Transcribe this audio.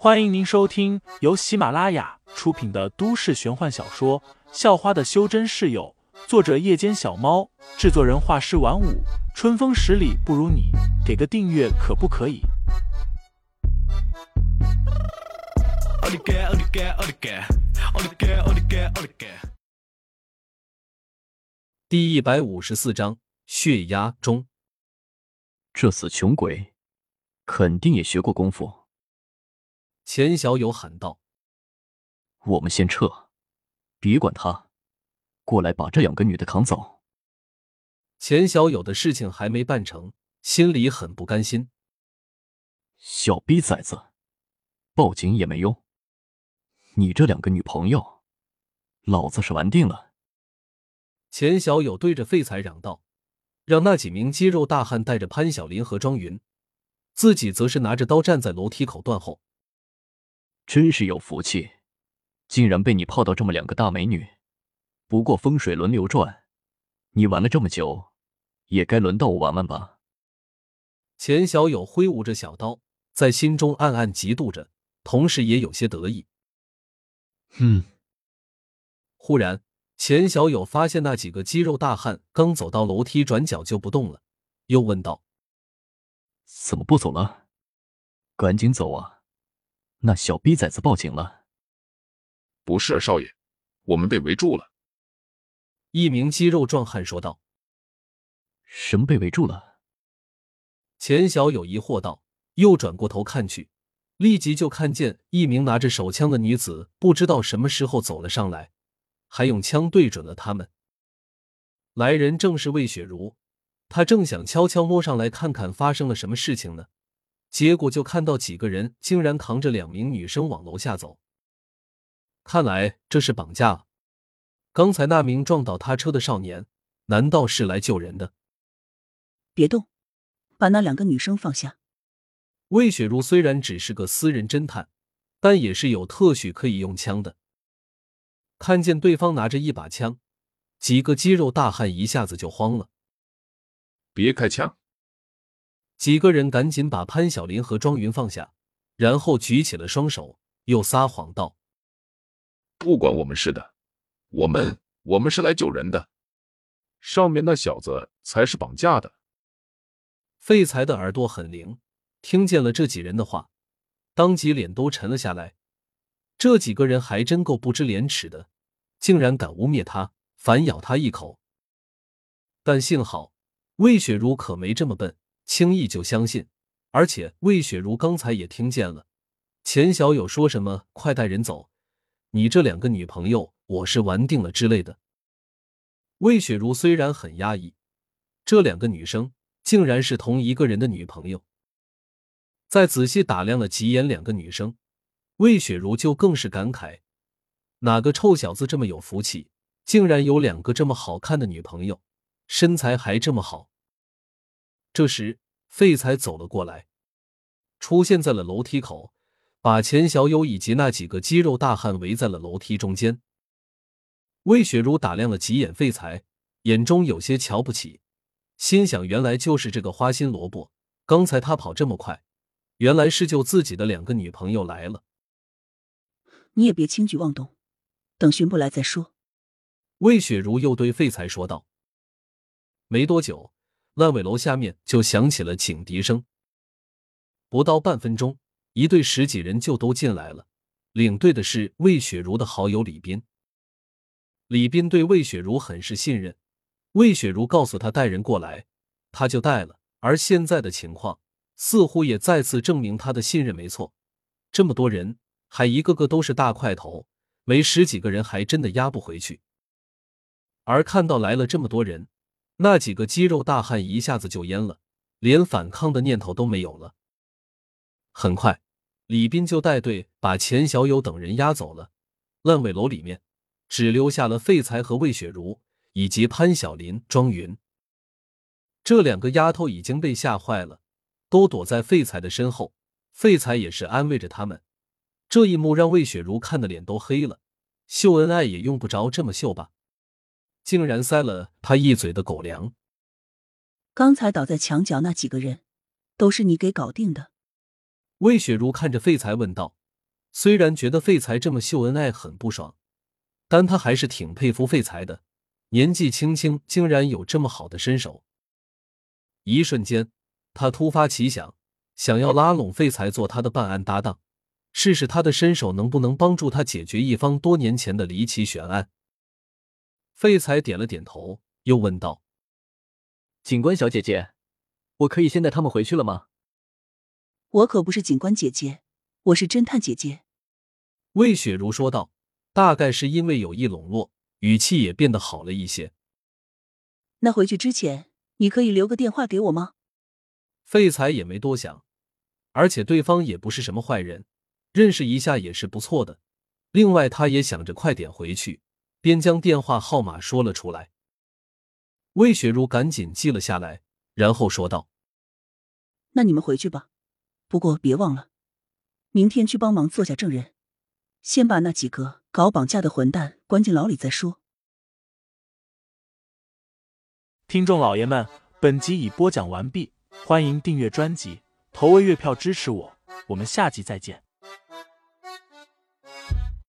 欢迎您收听由喜马拉雅出品的都市玄幻小说《校花的修真室友》，作者：夜间小猫，制作人：画师晚舞，春风十里不如你，给个订阅可不可以？第一百五十四章血压中，这死穷鬼肯定也学过功夫。钱小友喊道：“我们先撤，别管他，过来把这两个女的扛走。”钱小友的事情还没办成，心里很不甘心。小逼崽子，报警也没用。你这两个女朋友，老子是玩定了。钱小友对着废材嚷道：“让那几名肌肉大汉带着潘晓林和庄云，自己则是拿着刀站在楼梯口断后。”真是有福气，竟然被你泡到这么两个大美女。不过风水轮流转，你玩了这么久，也该轮到我玩玩吧。钱小友挥舞着小刀，在心中暗暗嫉妒着，同时也有些得意。嗯。忽然，钱小友发现那几个肌肉大汉刚走到楼梯转角就不动了，又问道：“怎么不走了？赶紧走啊！”那小逼崽子报警了。不是，少爷，我们被围住了。一名肌肉壮汉说道。什么被围住了？钱小友疑惑道，又转过头看去，立即就看见一名拿着手枪的女子，不知道什么时候走了上来，还用枪对准了他们。来人正是魏雪茹，她正想悄悄摸上来看看发生了什么事情呢。结果就看到几个人竟然扛着两名女生往楼下走，看来这是绑架。刚才那名撞倒他车的少年，难道是来救人的？别动，把那两个女生放下。魏雪茹虽然只是个私人侦探，但也是有特许可以用枪的。看见对方拿着一把枪，几个肌肉大汉一下子就慌了。别开枪！几个人赶紧把潘晓林和庄云放下，然后举起了双手，又撒谎道：“不管我们是的，我们我们是来救人的，上面那小子才是绑架的。”废材的耳朵很灵，听见了这几人的话，当即脸都沉了下来。这几个人还真够不知廉耻的，竟然敢污蔑他，反咬他一口。但幸好魏雪茹可没这么笨。轻易就相信，而且魏雪茹刚才也听见了钱小友说什么“快带人走”，你这两个女朋友我是玩定了之类的。魏雪茹虽然很压抑，这两个女生竟然是同一个人的女朋友。再仔细打量了几眼两个女生，魏雪茹就更是感慨：哪个臭小子这么有福气，竟然有两个这么好看的女朋友，身材还这么好。这时，废材走了过来，出现在了楼梯口，把钱小友以及那几个肌肉大汉围在了楼梯中间。魏雪茹打量了几眼废材，眼中有些瞧不起，心想：原来就是这个花心萝卜。刚才他跑这么快，原来是救自己的两个女朋友来了。你也别轻举妄动，等巡捕来再说。魏雪茹又对废材说道。没多久。烂尾楼下面就响起了警笛声。不到半分钟，一队十几人就都进来了。领队的是魏雪茹的好友李斌。李斌对魏雪茹很是信任，魏雪茹告诉他带人过来，他就带了。而现在的情况似乎也再次证明他的信任没错。这么多人，还一个个都是大块头，没十几个人还真的压不回去。而看到来了这么多人。那几个肌肉大汉一下子就蔫了，连反抗的念头都没有了。很快，李斌就带队把钱小友等人押走了。烂尾楼里面只留下了废材和魏雪茹以及潘晓林、庄云这两个丫头，已经被吓坏了，都躲在废材的身后。废材也是安慰着他们。这一幕让魏雪茹看的脸都黑了。秀恩爱也用不着这么秀吧。竟然塞了他一嘴的狗粮。刚才倒在墙角那几个人，都是你给搞定的？魏雪茹看着废材问道，虽然觉得废材这么秀恩爱很不爽，但他还是挺佩服废材的。年纪轻轻，竟然有这么好的身手。一瞬间，他突发奇想，想要拉拢废材做他的办案搭档，试试他的身手能不能帮助他解决一方多年前的离奇悬案。废材点了点头，又问道：“警官小姐姐，我可以先带他们回去了吗？”我可不是警官姐姐，我是侦探姐姐。”魏雪茹说道。大概是因为有意笼络，语气也变得好了一些。那回去之前，你可以留个电话给我吗？废材也没多想，而且对方也不是什么坏人，认识一下也是不错的。另外，他也想着快点回去，便将电话号码说了出来。魏雪茹赶紧记了下来，然后说道：“那你们回去吧。”不过别忘了，明天去帮忙做下证人，先把那几个搞绑架的混蛋关进牢里再说。听众老爷们，本集已播讲完毕，欢迎订阅专辑，投喂月票支持我，我们下集再见。